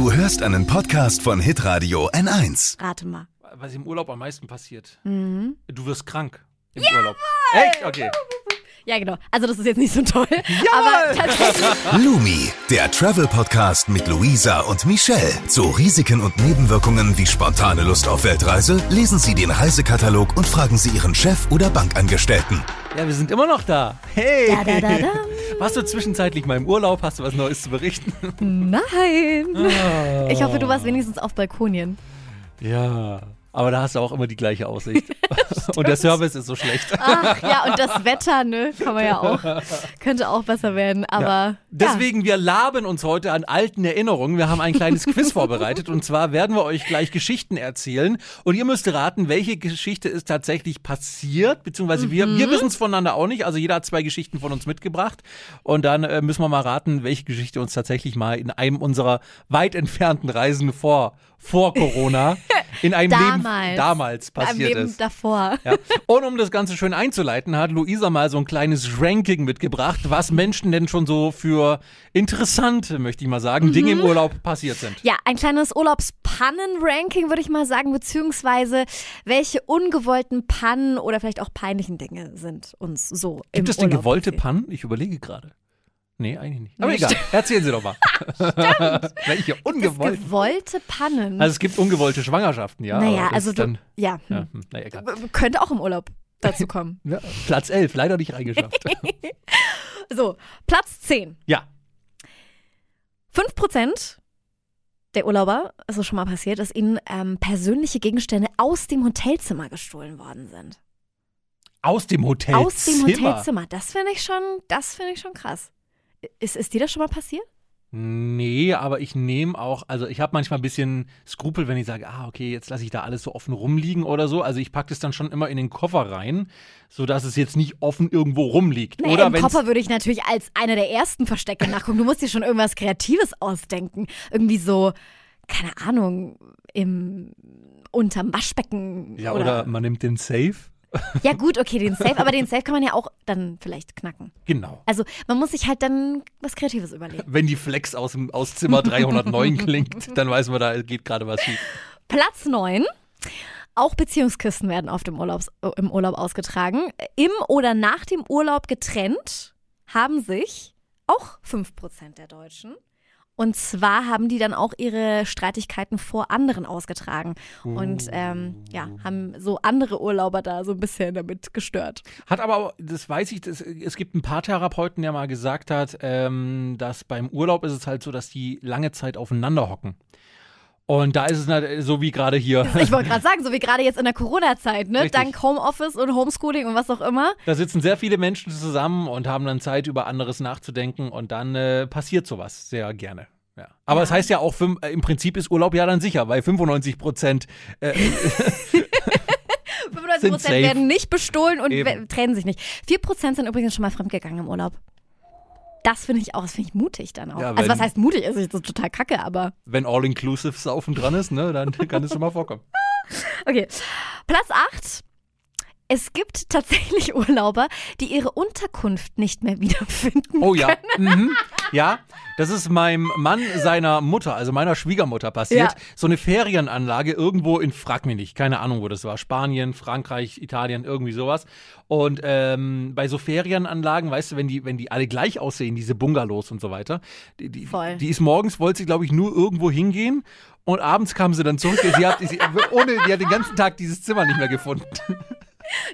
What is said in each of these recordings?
Du hörst einen Podcast von Hitradio N1. Rate mal. Was im Urlaub am meisten passiert. Mhm. Du wirst krank im Urlaub. Echt? Okay. Ja, genau. Also das ist jetzt nicht so toll. Aber tatsächlich. Lumi, der Travel-Podcast mit Luisa und Michelle. Zu Risiken und Nebenwirkungen wie spontane Lust auf Weltreise lesen Sie den Reisekatalog und fragen Sie Ihren Chef oder Bankangestellten. Ja, wir sind immer noch da. Hey! Da, da, da, da. Warst du zwischenzeitlich mal im Urlaub? Hast du was Neues zu berichten? Nein. Ich hoffe, du warst wenigstens auf Balkonien. Ja. Aber da hast du auch immer die gleiche Aussicht. und der Service ist so schlecht. Ach ja, und das Wetter, ne? Kann man ja auch. Könnte auch besser werden, aber. Ja. Deswegen, wir laben uns heute an alten Erinnerungen. Wir haben ein kleines Quiz vorbereitet und zwar werden wir euch gleich Geschichten erzählen und ihr müsst raten, welche Geschichte ist tatsächlich passiert, beziehungsweise mhm. wir, wir wissen es voneinander auch nicht. Also jeder hat zwei Geschichten von uns mitgebracht und dann äh, müssen wir mal raten, welche Geschichte uns tatsächlich mal in einem unserer weit entfernten Reisen vor vor Corona in einem Leben damals passiert Leben ist. davor. Ja. Und um das Ganze schön einzuleiten, hat Luisa mal so ein kleines Ranking mitgebracht, was Menschen denn schon so für interessante, möchte ich mal sagen, mhm. Dinge im Urlaub passiert sind. Ja, ein kleines Urlaubspannen-Ranking, würde ich mal sagen, beziehungsweise welche ungewollten Pannen oder vielleicht auch peinlichen Dinge sind uns so Gibt im es denn Urlaub gewollte passiert. Pannen? Ich überlege gerade. Nee, eigentlich nicht. Nee, Aber egal, stimmt. erzählen Sie doch mal. Stimmt. Welche Das ungewollt. gewollte Pannen. Also es gibt ungewollte Schwangerschaften, ja. naja, das also du, dann, ja, ja, hm. naja, egal. Könnte auch im Urlaub dazu kommen. Ja, Platz 11, leider nicht reingeschafft. so, Platz 10. ja. 5% der Urlauber, ist es schon mal passiert, dass ihnen ähm, persönliche Gegenstände aus dem Hotelzimmer gestohlen worden sind. Aus dem Hotelzimmer. Aus dem Hotelzimmer. Das finde ich schon, das finde ich schon krass. Ist, ist dir das schon mal passiert? Nee, aber ich nehme auch, also ich habe manchmal ein bisschen Skrupel, wenn ich sage, ah, okay, jetzt lasse ich da alles so offen rumliegen oder so. Also ich packe das dann schon immer in den Koffer rein, sodass es jetzt nicht offen irgendwo rumliegt. Naja, oder im Koffer würde ich natürlich als einer der ersten Verstecke nachgucken. Du musst dir schon irgendwas Kreatives ausdenken. Irgendwie so, keine Ahnung, im unterm Waschbecken. Ja, oder, oder man nimmt den Safe. Ja, gut, okay, den Safe, aber den Safe kann man ja auch dann vielleicht knacken. Genau. Also man muss sich halt dann was Kreatives überlegen. Wenn die Flex aus, dem, aus Zimmer 309 klingt, dann weiß man, da geht gerade was schief. Platz 9. Auch Beziehungskisten werden oft im, Urlaubs, im Urlaub ausgetragen. Im oder nach dem Urlaub getrennt haben sich auch 5% der Deutschen. Und zwar haben die dann auch ihre Streitigkeiten vor anderen ausgetragen. Und ähm, ja, haben so andere Urlauber da so ein bisschen damit gestört. Hat aber, das weiß ich, das, es gibt ein paar Therapeuten, der mal gesagt hat, ähm, dass beim Urlaub ist es halt so, dass die lange Zeit aufeinander hocken. Und da ist es so wie gerade hier. Ich wollte gerade sagen, so wie gerade jetzt in der Corona-Zeit, ne? Richtig. Dank Homeoffice und Homeschooling und was auch immer. Da sitzen sehr viele Menschen zusammen und haben dann Zeit, über anderes nachzudenken und dann äh, passiert sowas sehr gerne. Ja. Aber es heißt ja auch, äh, im Prinzip ist Urlaub ja dann sicher, weil 95 Prozent äh, 95% Sind safe. werden nicht bestohlen und Eben. trennen sich nicht. 4% sind übrigens schon mal fremdgegangen im Urlaub. Das finde ich auch, das finde ich mutig dann auch. Ja, also was heißt mutig? Also das ist total kacke, aber wenn All-Inclusive Saufen dran ist, ne, dann kann es schon mal vorkommen. okay. Platz 8. Es gibt tatsächlich Urlauber, die ihre Unterkunft nicht mehr wiederfinden. Oh ja. Mhm. Ja, das ist meinem Mann seiner Mutter, also meiner Schwiegermutter passiert. Ja. So eine Ferienanlage irgendwo in, frag mich nicht, keine Ahnung, wo das war. Spanien, Frankreich, Italien, irgendwie sowas. Und ähm, bei so Ferienanlagen, weißt du, wenn die, wenn die alle gleich aussehen, diese Bungalows und so weiter, die, die, Voll. die ist morgens, wollte sie, glaube ich, nur irgendwo hingehen. Und abends kam sie dann zurück. Sie hat, sie, ohne, die hat den ganzen Tag dieses Zimmer nicht mehr gefunden.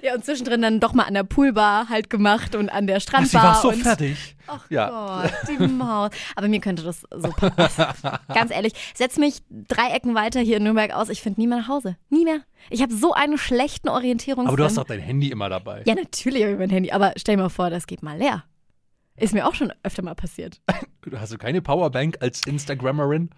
Ja, und zwischendrin dann doch mal an der Poolbar halt gemacht und an der Ach, sie Strandbar. war so und fertig. Ach Ja. Gott, die Maus. Aber mir könnte das so passen. Ganz ehrlich, setz mich drei Ecken weiter hier in Nürnberg aus. Ich finde nie mehr nach Hause. Nie mehr. Ich habe so einen schlechten Orientierungssinn. Aber du hast doch dein Handy immer dabei. Ja, natürlich habe ich mein Handy. Aber stell dir mal vor, das geht mal leer. Ist mir auch schon öfter mal passiert. Hast du keine Powerbank als Instagrammerin?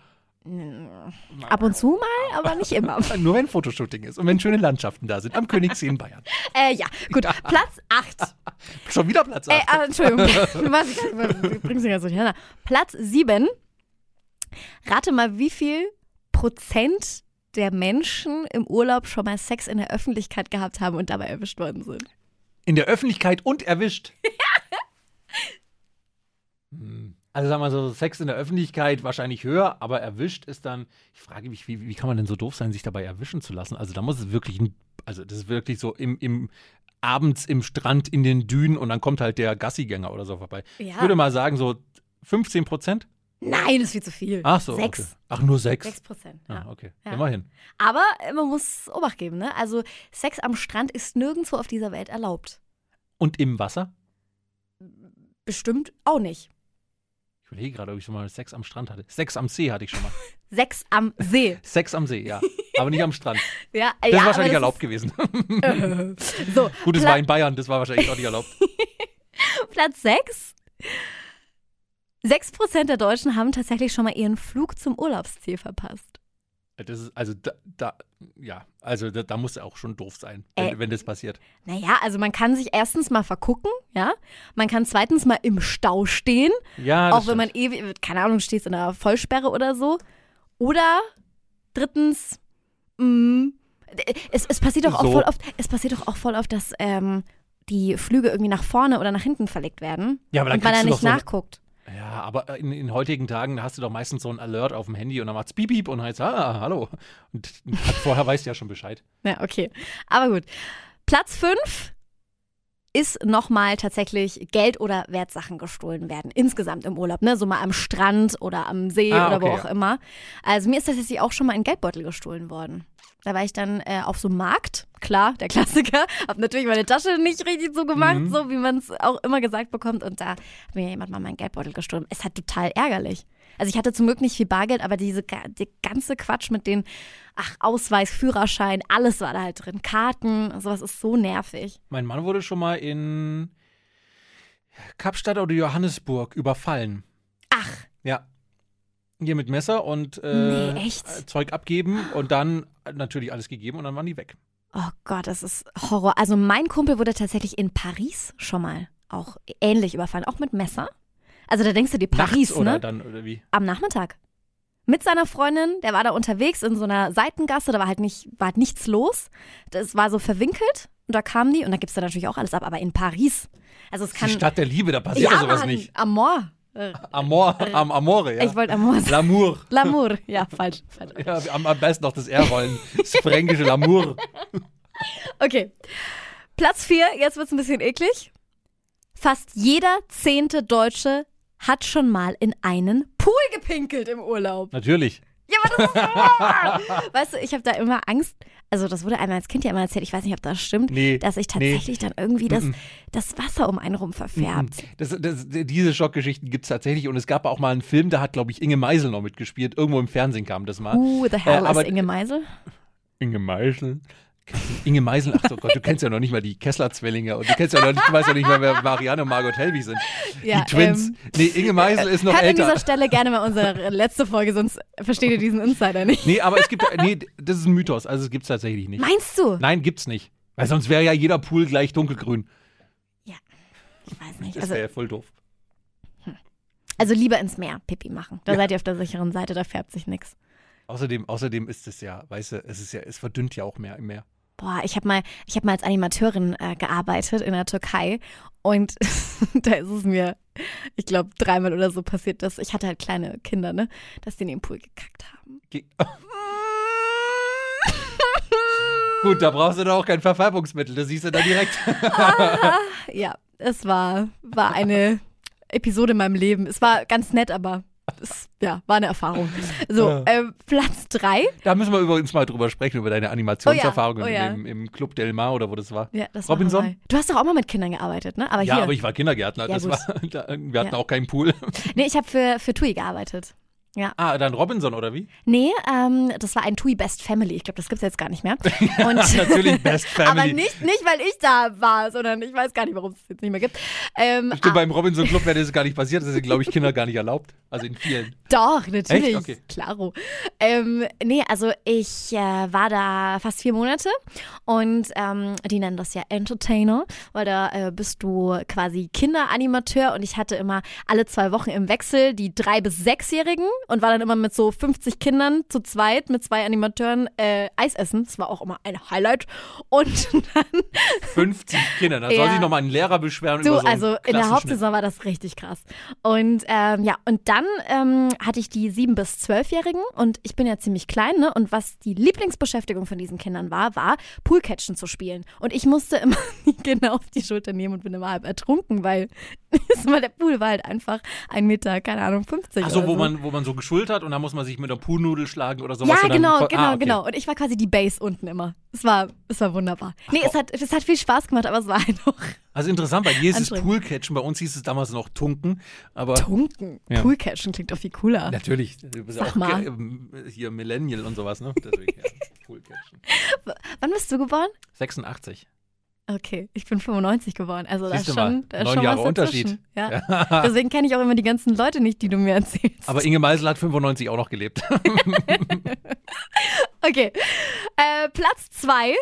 Ab und zu mal, aber nicht immer. Nur wenn Fotoshooting ist und wenn schöne Landschaften da sind. Am Königssee in Bayern. Äh, ja, gut. Platz 8. Schon wieder Platz Äh, 8. ah, Entschuldigung. Du du bringst ja so durcheinander. Platz 7. Rate mal, wie viel Prozent der Menschen im Urlaub schon mal Sex in der Öffentlichkeit gehabt haben und dabei erwischt worden sind. In der Öffentlichkeit und erwischt. Hm, Also sagen wir so, Sex in der Öffentlichkeit wahrscheinlich höher, aber erwischt ist dann, ich frage mich, wie, wie kann man denn so doof sein, sich dabei erwischen zu lassen? Also da muss es wirklich, also das ist wirklich so im, im abends im Strand in den Dünen und dann kommt halt der Gassigänger oder so vorbei. Ja. Ich würde mal sagen, so 15 Prozent. Nein, das ist viel zu viel. Ach so. Sechs. Okay. Ach, nur sechs. Sechs Prozent. Ah, Ja. okay. Ja. Immerhin. Aber äh, man muss Obacht geben, ne? Also Sex am Strand ist nirgendwo auf dieser Welt erlaubt. Und im Wasser? Bestimmt auch nicht. Ich überlege gerade, ob ich schon mal Sex am Strand hatte. Sex am See hatte ich schon mal. Sex am See. Sex am See, ja. Aber nicht am Strand. Ja, Das ja, ist wahrscheinlich aber erlaubt gewesen. Ist, so, Gut, es war in Bayern, das war wahrscheinlich auch nicht erlaubt. Platz 6. 6% der Deutschen haben tatsächlich schon mal ihren Flug zum Urlaubsziel verpasst. Das ist, also da, da ja, also da, da muss er auch schon doof sein, wenn, Äh. wenn das passiert. Naja, also man kann sich erstens mal vergucken, ja. Man kann zweitens mal im Stau stehen, Ja, auch wenn man stimmt. ewig, keine Ahnung, stehst in einer Vollsperre oder so. Oder drittens, mh, es, es passiert doch auch So. voll oft, es passiert doch auch voll oft, dass ähm, die Flüge irgendwie nach vorne oder nach hinten verlegt werden. Ja, aber dann und man da nicht so- nachguckt. Ja, aber in, in heutigen Tagen hast du doch meistens so ein Alert auf dem Handy und dann macht's piep, piep und heißt, ah, hallo. Und vorher weißt du ja schon Bescheid. Ja, okay. Aber gut. Platz 5 ist nochmal tatsächlich Geld oder Wertsachen gestohlen werden. Insgesamt im Urlaub, ne? So mal am Strand oder am See Ah, oder wo okay, auch ja. immer. Also mir ist tatsächlich auch schon mal ein Geldbeutel gestohlen worden. Da war ich dann äh, auf so einem Markt, klar, der Klassiker. Hab natürlich meine Tasche nicht richtig so gemacht, Mhm. so wie man es auch immer gesagt bekommt. Und da hat mir jemand mal meinen Geldbeutel gestohlen. Es hat total ärgerlich. Also ich hatte zum Glück nicht viel Bargeld, aber diese die ganze Quatsch mit den, ach, Ausweis, Führerschein, alles war da halt drin. Karten, sowas ist so nervig. Mein Mann wurde schon mal in Kapstadt oder Johannesburg überfallen. Ach, Ja. Hier mit Messer und äh, Nee? Zeug abgeben und dann natürlich alles gegeben und dann waren die weg. oh Gott, das ist Horror. Also mein Kumpel wurde tatsächlich in Paris schon mal auch ähnlich überfallen, auch mit Messer. Also da denkst du dir Paris, Nachts oder ne? dann oder wie? Am Nachmittag. Mit seiner Freundin, der war da unterwegs in so einer Seitengasse, da war halt nicht, war halt nichts los. Das war so verwinkelt und da kamen die und da gibt's da natürlich auch alles ab, aber in Paris. Also es kann. Die Stadt der Liebe, da passiert ja, sowas Mann, nicht. Amor. Äh, Amor, am Amore, ja. Ich wollte Amor sagen. L'amour. L'amour. Ja, falsch. falsch. Ja, am, am besten noch das R-Rollen. Das fränkische L'amour. Okay. Platz 4, jetzt wird's ein bisschen eklig. Fast jeder zehnte Deutsche hat schon mal in einen Pool gepinkelt im Urlaub. Natürlich. Ja, aber das ist so. Weißt du, ich habe da immer Angst. Also, das wurde einmal als Kind ja immer erzählt. Ich weiß nicht, ob das stimmt. Nee, Dass sich tatsächlich dann irgendwie das, das Wasser um einen rum verfärbt. Das, das, diese Schockgeschichten gibt es tatsächlich und es gab auch mal einen Film, da hat, glaube ich, Inge Meisel noch mitgespielt. Irgendwo im Fernsehen kam das mal. Uh, the hell Äh, aber- ist Inge Meisel? Inge Meisel? Inge Meisel, ach so Gott, du kennst ja noch nicht mal die Kessler-Zwillinge und du kennst ja noch nicht, du weißt ja nicht mal, wer Marianne und Margot Helwig sind. Ja, die Twins. ähm, nee, Inge Meisel ist noch an älter. dieser Stelle gerne mal unsere letzte Folge, sonst versteht ihr diesen Insider nicht. Nee, aber es gibt, nee, das ist ein Mythos, also es gibt es tatsächlich nicht. Meinst du? Nein, gibt's nicht. Weil sonst wäre ja jeder Pool gleich dunkelgrün. Ich weiß nicht. Das Also, wäre ja voll doof. also lieber ins Meer Pipi machen. Da Ja. seid ihr auf der sicheren Seite, da färbt sich nichts. Außerdem, außerdem ist es ja, weißt du, es ist ja, es verdünnt ja auch mehr im Meer. Boah, ich habe mal, ich habe mal als Animateurin äh, gearbeitet in der Türkei und da ist es mir, ich glaube, dreimal oder so passiert, dass ich hatte halt kleine Kinder, ne, dass die in den Pool gekackt haben. Ge Gut, da brauchst du doch auch kein Verfärbungsmittel, das siehst du da direkt. Ja, es war, war eine Episode in meinem Leben. Es war ganz nett, aber es ja, war eine Erfahrung. So, Ja. ähm, Platz drei. Da müssen wir übrigens mal drüber sprechen, über deine Animationserfahrungen Oh ja, oh ja. Im, im Club Del Mar oder wo das war. Das war Robinson? normal. Du hast doch auch mal mit Kindern gearbeitet, ne? Aber ja, hier. aber ich war Kindergärtner. Das war, da, wir hatten auch keinen Pool. nee, ich habe für, für TUI gearbeitet. Ah, dann Robinson oder wie? Nee, ähm, das war ein TUI Best Family. Ich glaube, das gibt's jetzt gar nicht mehr. Und Natürlich Best Family. Aber nicht, nicht, weil ich da war, sondern ich weiß gar nicht, warum es es jetzt nicht mehr gibt. Ähm, Stimmt, ah, beim Robinson Club wäre das gar nicht passiert. Das sind, glaube ich, Kinder gar nicht erlaubt. Also in vielen. Doch, natürlich. Echt? Okay. Klaro. Ähm, nee, also ich äh, war da fast vier Monate und ähm, die nennen das ja Entertainer, weil da äh, bist du quasi Kinderanimateur und ich hatte immer alle zwei Wochen im Wechsel die drei- bis sechsjährigen und war dann immer mit so 50 Kindern zu zweit mit zwei Animateuren äh, Eis essen. Das war auch immer ein Highlight. Und dann 50 Kinder, da soll Ja. sich nochmal ein Lehrer beschweren Du, über so also in der. Hauptsaison war das richtig krass. Und ähm, ja, und dann ähm, hatte ich die sieben bis zwölfjährigen und ich bin ja ziemlich klein, ne? Und was die Lieblingsbeschäftigung von diesen Kindern war, war Poolcatchen zu spielen. Und ich musste immer die Kinder auf die Schulter nehmen und bin immer halb ertrunken, weil mal, der Pool war halt einfach ein Meter, keine Ahnung, 50 Ach so, wo so. man, wo man so geschult hat und dann muss man sich mit einer Poolnudel schlagen oder sowas. Ja, und dann genau, voll- genau, ah, okay. genau. Und ich war quasi die Base unten immer. Es war, es war wunderbar. Nee, es hat, es hat viel Spaß gemacht, aber es war halt auch Also interessant, bei dir ist es. Poolcatchen, bei uns hieß es damals noch Tunken, aber tunken. Ja. Poolcatchen klingt doch viel cooler. natürlich, du bist Sag auch mal. ähm, hier Millennial und sowas, ne? Deswegen, ja, Poolcatchen. Wann bist du geboren? 86. Okay, ich bin 95 geworden. Also da ist schon, da ist neun schon Jahre was Unterschied. Ja. Deswegen kenne ich auch immer die ganzen Leute nicht, die du mir erzählst. Aber Inge Meisel hat 95 auch noch gelebt. okay, äh, Platz zwei.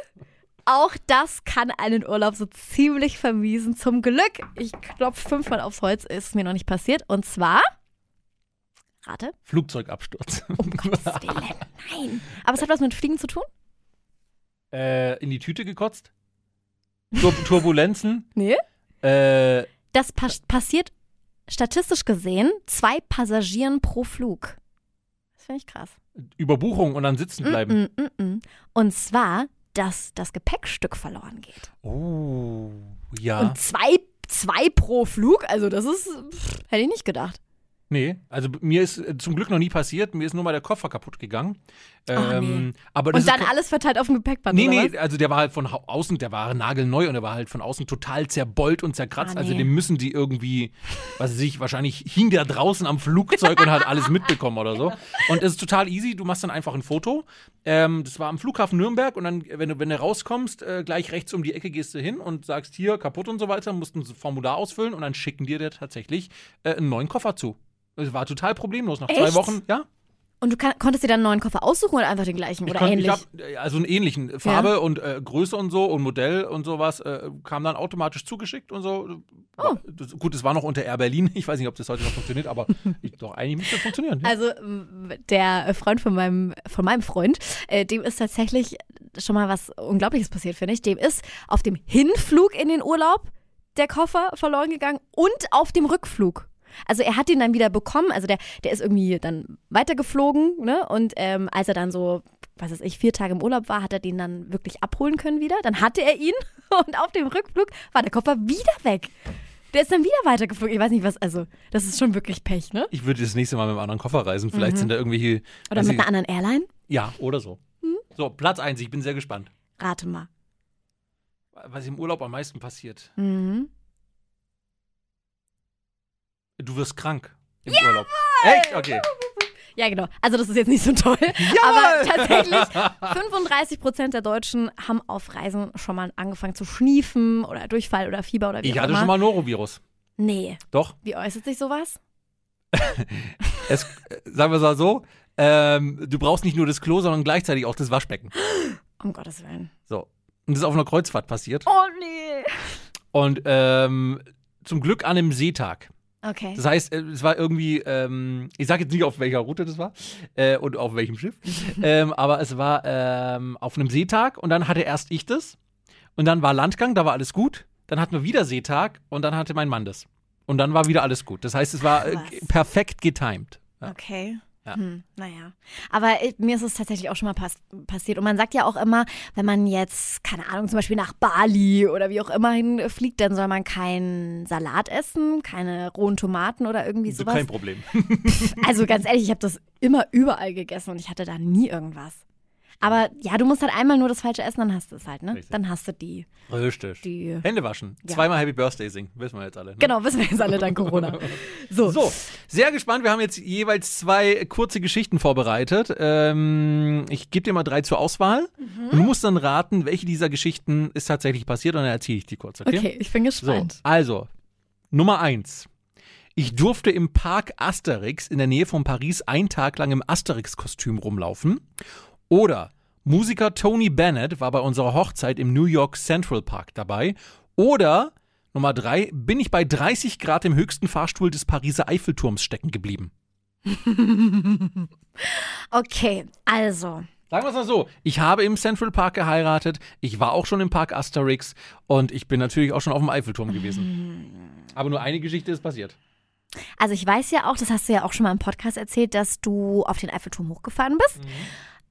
Auch das kann einen Urlaub so ziemlich vermiesen. Zum Glück, ich klopfe fünfmal aufs Holz, ist mir noch nicht passiert. Und zwar, rate, Flugzeugabsturz. um Gottes Willen, nein. Aber es hat was mit Fliegen zu tun? äh, in die Tüte gekotzt. Tur Turbulenzen. Nee. Äh, Das pas passiert statistisch gesehen zwei Passagieren pro Flug. Das finde ich krass. Überbuchung und dann sitzen bleiben. Mm, mm, mm, mm. Und zwar, dass das Gepäckstück verloren geht. Oh, ja. Und zwei, zwei pro Flug, also das ist, pff, hätte ich nicht gedacht. Nee, also mir ist äh, zum Glück noch nie passiert. Mir ist nur mal der Koffer kaputt gegangen. Ähm, aber das Und dann alles verteilt auf dem Gepäckband, Nee, nee, also der war halt von außen, der war nagelneu und der war halt von außen total zerbeult und zerkratzt. Ah, Also nee. den müssen die irgendwie, was weiß ich, wahrscheinlich hing der draußen am Flugzeug und hat alles mitbekommen oder so. Und es ist total easy, du machst dann einfach ein Foto. Ähm, das war am Flughafen Nürnberg und dann, wenn du, wenn du rauskommst, äh, gleich rechts um die Ecke gehst du hin und sagst hier kaputt und so weiter, musst ein Formular ausfüllen und dann schicken dir der tatsächlich äh, einen neuen Koffer zu. Es war total problemlos. Nach zwei Echt? Wochen, ja. Und du kann, konntest dir dann einen neuen Koffer aussuchen oder einfach den gleichen Ich oder konnt- ähnlich? Ich hab, äh, also einen ähnlichen. Farbe und äh, Größe und so und Modell und sowas äh, kam dann automatisch zugeschickt und so. Oh. Das, gut, es war noch unter Air Berlin. Ich weiß nicht, ob das heute noch funktioniert, aber ich, doch, eigentlich müsste das funktionieren. Ja. Also der Freund von meinem, von meinem Freund, äh, dem ist tatsächlich schon mal was Unglaubliches passiert, finde ich. Dem ist auf dem Hinflug in den Urlaub der Koffer verloren gegangen und auf dem Rückflug. Also er hat ihn dann wieder bekommen, also der, der ist irgendwie dann weitergeflogen, ne? Und ähm, als er dann so, was weiß ich, vier Tage im Urlaub war, hat er den dann wirklich abholen können wieder. Dann hatte er ihn und auf dem Rückflug war der Koffer wieder weg. Der ist dann wieder weitergeflogen. Ich weiß nicht, was, also, das ist schon wirklich Pech, ne? ich würde das nächste Mal mit einem anderen Koffer reisen. Vielleicht sind da irgendwelche. Mhm. Oder mit ich- einer anderen Airline? Ja, oder so. Hm? So, Platz 1, ich bin sehr gespannt. Rate mal. Was im Urlaub am meisten passiert. Mhm. Du wirst krank im Urlaub. Echt? Okay. Ja, genau. Also das ist jetzt nicht so toll. Aber tatsächlich, 35 Prozent der Deutschen haben auf Reisen schon mal angefangen zu schniefen oder Durchfall oder Fieber oder wie Ich auch hatte immer. schon mal Norovirus. Nee. Doch. Wie äußert sich sowas? Es, sagen wir es mal so, ähm, du brauchst nicht nur das Klo, sondern gleichzeitig auch das Waschbecken. Um Gottes Willen. So. Und das ist auf einer Kreuzfahrt passiert. Oh nee. Und ähm, zum Glück an einem Seetag. Okay. Das heißt, äh, es war irgendwie, ähm, ich sage jetzt nicht, auf welcher Route das war äh, und auf welchem Schiff, ähm, aber es war ähm, auf einem Seetag und dann hatte erst ich das und dann war Landgang, da war alles gut. Dann hatten wir wieder Seetag und dann hatte mein Mann das. Und dann war wieder alles gut. Das heißt, es war äh, perfekt getimed. Ja. Okay. Ja. Hm, naja. Aber äh, mir ist es tatsächlich auch schon mal pass passiert. Und man sagt ja auch immer, wenn man jetzt, keine Ahnung, zum Beispiel nach Bali oder wie auch immer hinfliegt, dann soll man keinen Salat essen, keine rohen Tomaten oder irgendwie So sowas. kein Problem. Also ganz ehrlich, ich habe das immer überall gegessen und ich hatte da nie irgendwas. Aber ja, du musst halt einmal nur das Falsche essen, dann hast du es halt, ne? Richtig. Dann hast du die, Richtig. die. Hände waschen. Ja. Zweimal Happy Birthday singen. Wissen wir jetzt alle. Ne? Genau, wissen wir jetzt alle dank Corona. So. So, sehr gespannt. Wir haben jetzt jeweils zwei kurze Geschichten vorbereitet. Ähm, ich gebe dir mal drei zur Auswahl. Mhm. Und du musst dann raten, welche dieser Geschichten ist tatsächlich passiert und dann erzähle ich die kurz, okay? Okay, ich bin So, gespannt. also, Nummer eins. Ich durfte im Park Asterix in der Nähe von Paris einen Tag lang im Asterix-Kostüm rumlaufen. Oder Musiker Tony Bennett war bei unserer Hochzeit im New York Central Park dabei. Oder Nummer drei, bin ich bei 30 Grad im höchsten Fahrstuhl des Pariser Eiffelturms stecken geblieben. Okay, also. Sagen wir es mal so, ich habe im Central Park geheiratet, ich war auch schon im Park Asterix und ich bin natürlich auch schon auf dem Eiffelturm gewesen. Aber nur eine Geschichte ist passiert. Also ich weiß ja auch, das hast du ja auch schon mal im Podcast erzählt, dass du auf den Eiffelturm hochgefahren bist.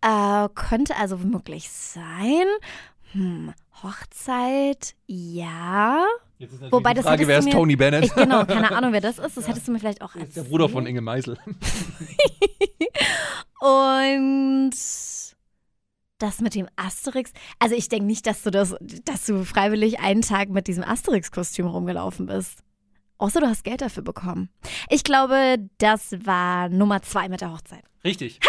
Äh, könnte also möglich sein. Hm, Hochzeit, ja. Wobei, die das Frage, hättest wer ist mir- Tony Bennett? Ich, genau, keine Ahnung, wer das ist. Das hättest du mir vielleicht auch Das erzählt. der Bruder von Inge Meisel. Und das mit dem Asterix. Also ich denke nicht, dass du das, dass du freiwillig einen Tag mit diesem Asterix-Kostüm rumgelaufen bist. Außer du hast Geld dafür bekommen. Ich glaube, das war Nummer zwei mit der Hochzeit. Richtig.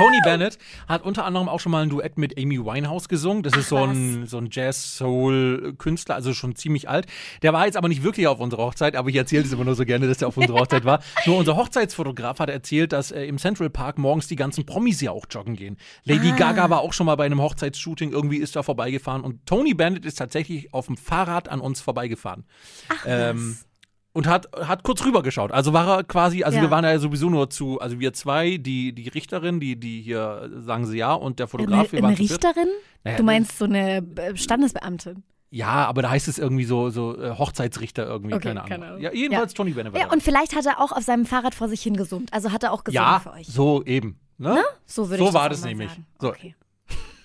Tony Bennett hat unter anderem auch schon mal ein Duett mit Amy Winehouse gesungen. Das ist so ein, so ein Jazz-Soul-Künstler, also schon ziemlich alt. Der war jetzt aber nicht wirklich auf unserer Hochzeit, aber ich erzähle es immer nur so gerne, dass der auf unserer Hochzeit war. Nur unser Hochzeitsfotograf hat erzählt, dass äh, im Central Park morgens die ganzen Promis ja auch joggen gehen. Lady Ah. Gaga war auch schon mal bei einem Hochzeitsshooting, irgendwie ist da vorbeigefahren und Tony Bennett ist tatsächlich auf dem Fahrrad an uns vorbeigefahren. Ach, Ähm, was. Und hat, hat kurz rübergeschaut. Also war er quasi, also Ja. wir waren ja sowieso nur zu, also wir zwei, die, die Richterin, die, die hier sagen sie ja und der Fotograf, eine wir waren eine. Richterin? Naja, Du meinst so eine äh, Standesbeamtin? Ja, aber da heißt es irgendwie so, so äh, Hochzeitsrichter irgendwie, Okay, keine Ahnung. keine Ahnung. Ja, jedenfalls Tony Bennett war Ja, und vielleicht hat er auch auf seinem Fahrrad vor sich hingesummt. Also hat er auch gesungen ja für euch. so eben. Ne? So, würde so ich war das das auch mal nämlich. Sagen. So. Okay.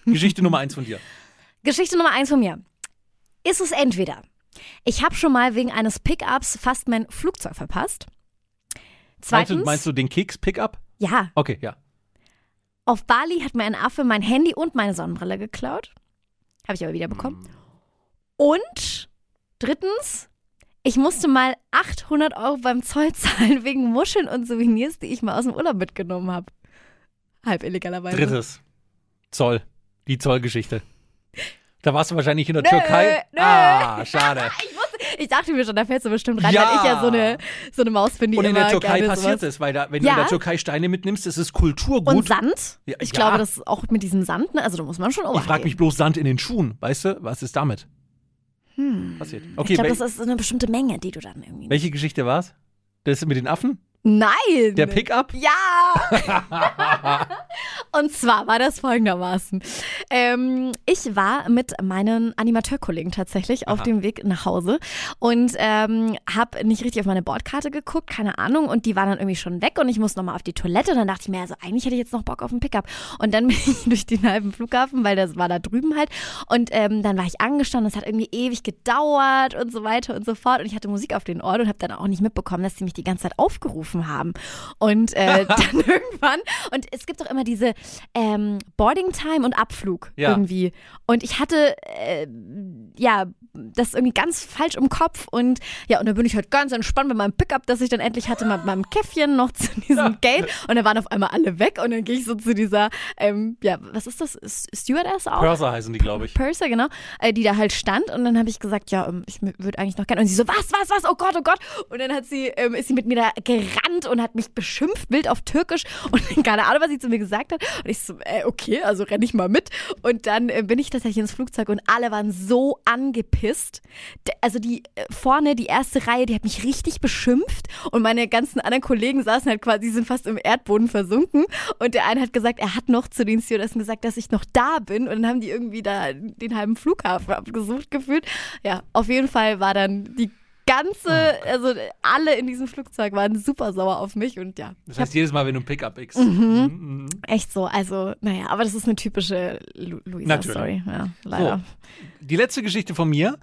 Geschichte Nummer eins von dir. Geschichte Nummer eins von mir. Ist es entweder, ich habe schon mal wegen eines Pickups fast mein Flugzeug verpasst. Meinst Zweitens, du, meinst du den Kicks Pickup? ja, Okay, ja. auf Bali hat mir ein Affe mein Handy und meine Sonnenbrille geklaut. Habe ich aber wieder bekommen. Und drittens, ich musste mal 800 Euro beim Zoll zahlen wegen Muscheln und Souvenirs, die ich mal aus dem Urlaub mitgenommen habe. Halb illegalerweise. Drittes. Zoll. Die Zollgeschichte. Da warst du wahrscheinlich in der Nö, Türkei. nö. Ah, schade. Ich dachte mir schon, da fällst du bestimmt rein, Ja. weil ich ja so eine, so eine Maus bin, die Und in der Türkei passiert es, weil da, wenn du Ja. in der Türkei Steine mitnimmst, ist es Kulturgut. Und Sand? Ja, ich glaube, das ist auch mit diesem Sand, ne? also da muss man schon ich frage mich bloß Sand in den Schuhen. Weißt du, was ist damit Hm. passiert? Ich Okay, glaube, wel das ist eine bestimmte Menge, die du dann irgendwie. welche Geschichte war es? Das mit den Affen? Nein! Der Pickup? Ja! Und zwar war das folgendermaßen. Ähm, ich war mit meinen Animateurkollegen tatsächlich auf Aha. dem Weg nach Hause und ähm, habe nicht richtig auf meine Bordkarte geguckt, keine Ahnung. Und die waren dann irgendwie schon weg und ich musste nochmal auf die Toilette. Und dann dachte ich mir, also eigentlich hätte ich jetzt noch Bock auf einen Pickup. Und dann bin ich durch den halben Flughafen, weil das war da drüben halt. Und ähm, dann war ich angestanden, es hat irgendwie ewig gedauert und so weiter und so fort. Und ich hatte Musik auf den Ohren und habe dann auch nicht mitbekommen, dass sie mich die ganze Zeit aufgerufen haben. Und äh, dann irgendwann, und es gibt doch immer diese ähm, Boarding Time und Abflug Ja. irgendwie. Und ich hatte, äh, ja, das irgendwie ganz falsch im Kopf. Und ja, und dann bin ich halt ganz entspannt mit meinem Pickup, das ich dann endlich hatte, mit meinem Käffchen noch zu diesem Gate. Und dann waren auf einmal alle weg. Und dann gehe ich so zu dieser, ähm, ja, was ist das? S- Stewardess auch? Purser heißen die, glaube ich. Purser, genau, äh, die da halt stand und dann habe ich gesagt, ja, ähm, ich würde eigentlich noch gerne. Und sie so, was, was, was, oh Gott, oh Gott. Und dann hat sie, ähm, ist sie mit mir da gerannt und hat mich beschimpft, wild auf Türkisch und keine Ahnung, was sie zu mir gesagt hat. Und ich so, äh, okay, also renne ich mal mit. Und dann äh, bin ich tatsächlich ins Flugzeug und alle waren so angepisst. D also die äh, vorne, die erste Reihe, die hat mich richtig beschimpft und meine ganzen anderen Kollegen saßen halt quasi, sind fast im Erdboden versunken. Und der eine hat gesagt, er hat noch zu den Stewardessen gesagt, dass ich noch da bin. Und dann haben die irgendwie da den halben Flughafen abgesucht gefühlt. Ja, auf jeden Fall war dann die ganze, also alle in diesem Flugzeug waren super sauer auf mich und ja. Das ich hab heißt, jedes Mal, wenn du ein Pickup x Mhm. echt so, also, naja, aber das ist eine typische Lu. Luisa-Story, ja, leider. Die letzte Geschichte von mir.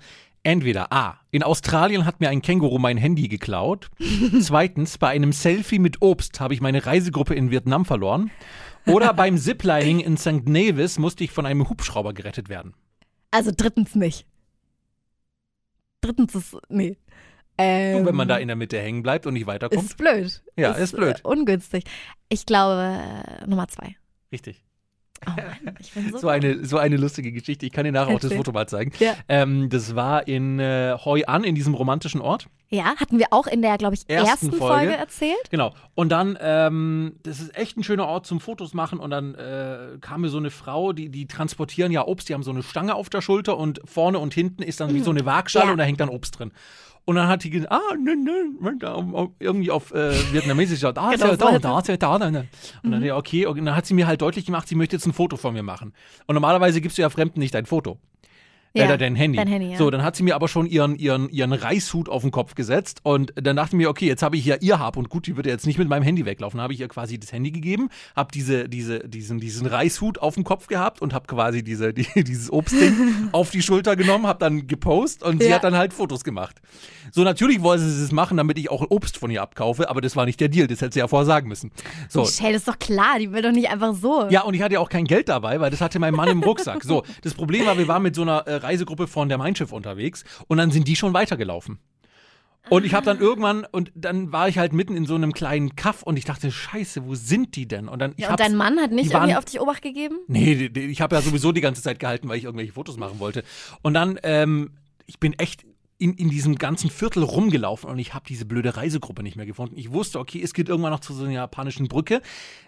Entweder A. In Australien hat mir ein Känguru mein Handy geklaut. Zweitens, bei einem Selfie mit Obst habe ich meine Reisegruppe in Vietnam verloren. Oder beim Ziplining in St. Nevis musste ich von einem Hubschrauber gerettet werden. Also drittens nicht. Drittens ist, nee. Ähm, Und wenn man da in der Mitte hängen bleibt und nicht weiterkommt. Ist blöd. Ja, ist blöd. Äh, ungünstig. Ich glaube, äh, Nummer zwei. Richtig. Oh Mann, ich bin so. So eine, so eine lustige Geschichte. Ich kann dir nachher auch das. Foto mal zeigen. Ja. Ähm, das war in äh, Hoi An, in diesem romantischen Ort. Ja, hatten wir auch in der, glaube ich, Ersten ersten, Folge. Folge. erzählt. Genau. Und dann, ähm, das ist echt ein schöner Ort zum Fotos machen. Und dann äh, kam mir so eine Frau, die, die transportieren ja Obst, die haben so eine Stange auf der Schulter und vorne und hinten ist dann wie so eine Waagschale Ja. und da hängt dann Obst drin. Und dann hat die gesagt, ah, da, auf- irgendwie auf äh, Vietnamesisch gesagt, ah, Genau, da, da, da, da, da, da, da. Und dann, ja, okay, und dann hat sie mir halt deutlich gemacht, sie möchte jetzt ein Foto von mir machen. Und normalerweise gibst du ja Fremden nicht dein Foto. Ja, Äh, dein Handy. dein Handy, ja. So, dann hat sie mir aber schon ihren, ihren, ihren Reishut auf den Kopf gesetzt und dann dachte ich mir, okay, jetzt habe ich ja ihr Hab und gut, die würde jetzt nicht mit meinem Handy weglaufen. Dann habe ich ihr quasi das Handy gegeben, habe diese, diese, diesen, diesen Reishut auf dem Kopf gehabt und habe quasi diese, die, dieses Obstding auf die Schulter genommen, habe dann gepostet und sie Ja. hat dann halt Fotos gemacht. So, natürlich wollte sie es machen, damit ich auch Obst von ihr abkaufe, aber das war nicht der Deal, das hätte sie ja vorher sagen müssen. So, Michelle, das ist doch klar, die will doch nicht einfach so. ja, und ich hatte ja auch kein Geld dabei, weil das hatte mein Mann im Rucksack. So, das Problem war, wir waren mit so einer äh, Reisegruppe von der Mein Schiff unterwegs und dann sind die schon weitergelaufen. Und ich habe dann irgendwann, und dann war ich halt mitten in so einem kleinen Kaff und ich dachte, scheiße, wo sind die denn? Und dann, ich Ja, und dein Mann hat nicht waren- irgendwie auf dich Obacht gegeben? Nee, ich habe ja sowieso die ganze Zeit gehalten, weil ich irgendwelche Fotos machen wollte. Und dann, ähm, ich bin echt in, in diesem ganzen Viertel rumgelaufen und ich habe diese blöde Reisegruppe nicht mehr gefunden. Ich wusste, okay, es geht irgendwann noch zu so einer japanischen Brücke.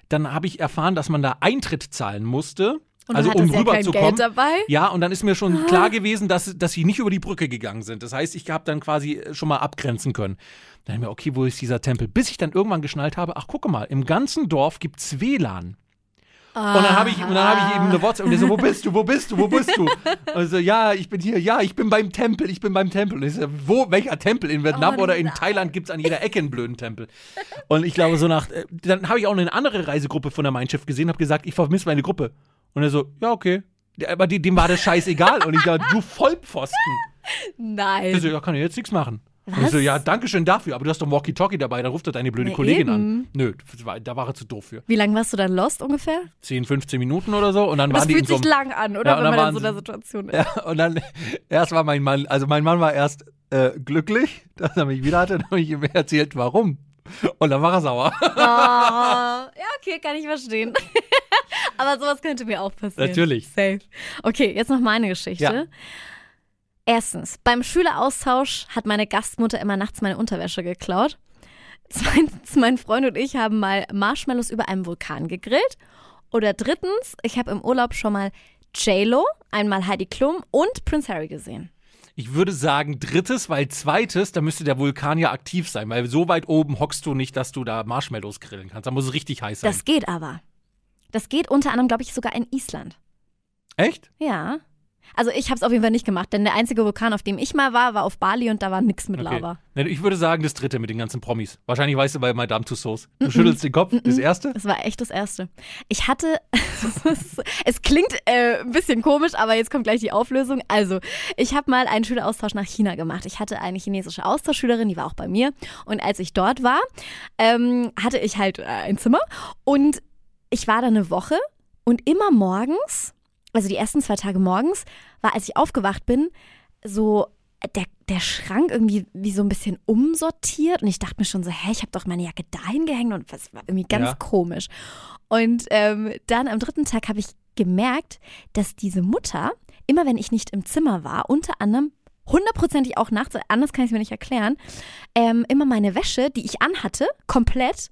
Dann habe ich erfahren, dass man da Eintritt zahlen musste. Und also um rüberzukommen. Geld dabei? Ja, und dann ist mir schon klar gewesen, dass, dass sie nicht über die Brücke gegangen sind. Das heißt, ich habe dann quasi schon mal abgrenzen können. Dann mir, okay, wo ist dieser Tempel? Bis ich dann irgendwann geschnallt habe, ach, gucke mal, im ganzen Dorf gibt's WLAN. Und dann habe ich, und dann habe ich eben eine WhatsApp und der so, wo bist du, wo bist du, wo bist du? Und so, ja, ich bin hier, ja, ich bin beim Tempel, ich bin beim Tempel. Und ich so, wo, welcher Tempel? In Vietnam Oh oder in. Thailand gibt's an jeder Ecke einen blöden Tempel. Und ich glaube, so nach, äh, dann habe ich auch eine andere Reisegruppe von der Mein Schiff gesehen, habe gesagt, ich vermisse meine Gruppe. Und er so, ja, okay. Der- Aber die, dem war das scheißegal. Und ich dachte, du Vollpfosten. Nein. Er so, ja, kann ich jetzt nichts machen. Und ich Was? so, ja, danke schön dafür, aber du hast doch Walkie-Talkie dabei, da ruft doch deine blöde Na Kollegin an. eben. Nö, das war, da war er zu doof für. Wie lange warst du dann lost ungefähr? 10, 15 Minuten oder so und dann Das waren die fühlt so sich einem, lang an, oder? Ja, Wenn man in so einer Situation ist. Ja, und dann, erst war mein Mann, also mein Mann war erst äh, glücklich, dass er mich wieder hatte, dann habe ich ihm erzählt, warum. Und dann war er sauer. Oh, ja, okay, kann ich verstehen. Aber sowas könnte mir auch passieren. Natürlich. Safe. Okay, jetzt noch meine Geschichte. Ja. Erstens, beim Schüleraustausch hat meine Gastmutter immer nachts meine Unterwäsche geklaut. Zweitens, mein Freund und ich haben mal Marshmallows über einem Vulkan gegrillt. Oder drittens, ich habe im Urlaub schon mal J-Lo, einmal Heidi Klum und Prince Harry gesehen. Ich würde sagen drittes, weil zweites, da müsste der Vulkan ja aktiv sein, weil so weit oben hockst du nicht, dass du da Marshmallows grillen kannst. Da muss es richtig heiß sein. Das geht aber. Das geht unter anderem, glaube ich, sogar in Island. Echt? Ja. Also ich habe es auf jeden Fall nicht gemacht, denn der einzige Vulkan, auf dem ich mal war, war auf Bali und da war nichts mit Okay. Lava. Ich würde sagen das dritte mit den ganzen Promis. Wahrscheinlich weißt du bei Madame Tussauds. Du schüttelst den Kopf. Das erste? Das war echt das Erste. Ich hatte, es klingt äh, ein bisschen komisch, aber jetzt kommt gleich die Auflösung. Also, ich habe mal einen Schüleraustausch nach China gemacht. Ich hatte eine chinesische Austauschschülerin, die war auch bei mir. Und als ich dort war, ähm, hatte ich halt äh, ein Zimmer und ich war da eine Woche und immer morgens, also die ersten zwei Tage morgens, war, als ich aufgewacht bin, so der, der Schrank irgendwie wie so ein bisschen umsortiert und ich dachte mir schon so, hä, ich habe doch meine Jacke dahin gehängt und das war irgendwie ganz Ja. komisch. Und ähm, dann am dritten Tag habe ich gemerkt, dass diese Mutter, immer wenn ich nicht im Zimmer war, unter anderem hundertprozentig auch nachts, anders kann ich es mir nicht erklären, ähm, immer meine Wäsche, die ich anhatte, komplett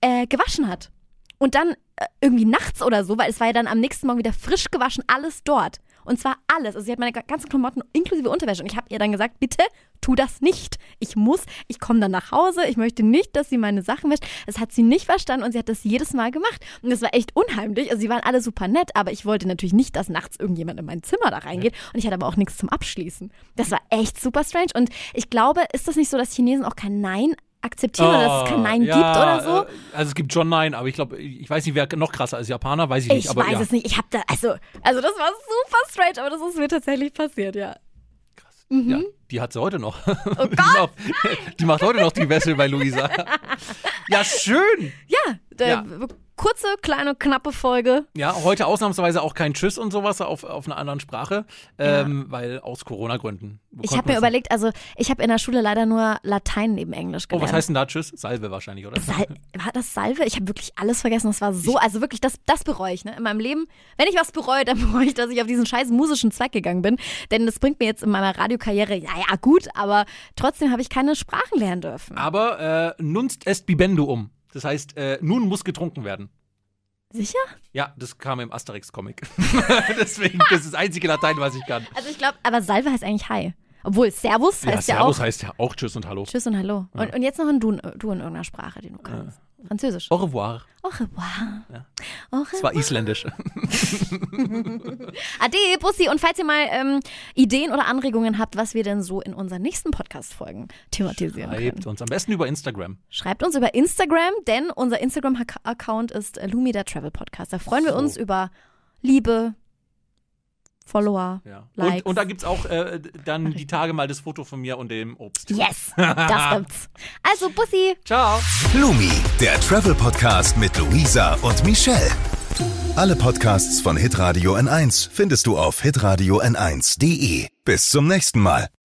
äh, gewaschen hat. Und dann äh, irgendwie nachts oder so, weil es war ja dann am nächsten Morgen wieder frisch gewaschen, alles dort. Und zwar alles. Also sie hat meine ganzen Klamotten inklusive Unterwäsche. Und ich habe ihr dann gesagt, bitte tu das nicht. Ich muss, ich komme dann nach Hause. Ich möchte nicht, dass sie meine Sachen wäscht. Das hat sie nicht verstanden und sie hat das jedes Mal gemacht. Und das war echt unheimlich. Also sie waren alle super nett, aber ich wollte natürlich nicht, dass nachts irgendjemand in mein Zimmer da reingeht. Und ich hatte aber auch nichts zum Abschließen. Das war echt super strange. Und ich glaube, ist das nicht so, dass Chinesen auch kein Nein akzeptieren oder dass es kein Nein Oh, ja, gibt oder so? äh, Also es gibt schon Nein, aber ich glaube, ich weiß nicht, wer noch krasser als Japaner, weiß ich, nicht. Ich weiß ja. es nicht. Ich habe da, also, also das war super strange, aber das ist mir tatsächlich passiert, ja. Ja, die hat sie heute noch. Oh die, Gott! macht, die macht heute noch die Wäsche bei Luisa. ja, schön. Ja, da Ja. Kurze, kleine, knappe Folge. Ja, heute ausnahmsweise auch kein Tschüss und sowas auf, auf einer anderen Sprache, ähm, weil aus Corona-Gründen. Ich habe mir überlegt, also ich habe in der Schule leider nur Latein neben Englisch Oh, gelernt. was heißt denn da Tschüss? Salve wahrscheinlich, oder? Sal war das Salve? Ich habe wirklich alles vergessen. Das war so, also wirklich, das, das bereue ich. Ne? In meinem Leben, wenn ich was bereue, dann bereue ich, dass ich auf diesen scheiß musischen Zweig gegangen bin. Denn das bringt mir jetzt in meiner Radiokarriere, ja, ja, gut, aber trotzdem habe ich keine Sprachen lernen dürfen. Aber äh, nunst est bibendum. Das heißt, äh, nun muss getrunken werden. Sicher? Ja, das kam im Asterix-Comic. Deswegen, das ist das einzige Latein, was ich kann. Also ich glaube, aber Salve heißt eigentlich Hi. Obwohl Servus heißt ja, Servus auch heißt ja auch Tschüss und Hallo. Tschüss und Hallo. Und, und jetzt noch ein Du, du in irgendeiner Sprache, den du kannst. Französisch. Au revoir. Au revoir. Ja. Au Das war isländisch. Ade, Bussi. Und falls ihr mal ähm, Ideen oder Anregungen habt, was wir denn so in unseren nächsten Podcast-Folgen thematisieren können. Schreibt uns am besten über Instagram. Schreibt uns über Instagram, denn unser Instagram-Account ist äh, Lumi der Travel Podcast. Da freuen wir So. uns über Liebe, Follower, Ja. Likes. Und, und da gibt es auch äh, dann die Tage mal das Foto von mir und dem Obst. yes, das gibt's. Also, Bussi. Ciao. Lumi, der Travel Podcast mit Luisa und Michelle. Alle Podcasts von Hitradio N1 findest du auf hitradio n1.de. Bis zum nächsten Mal.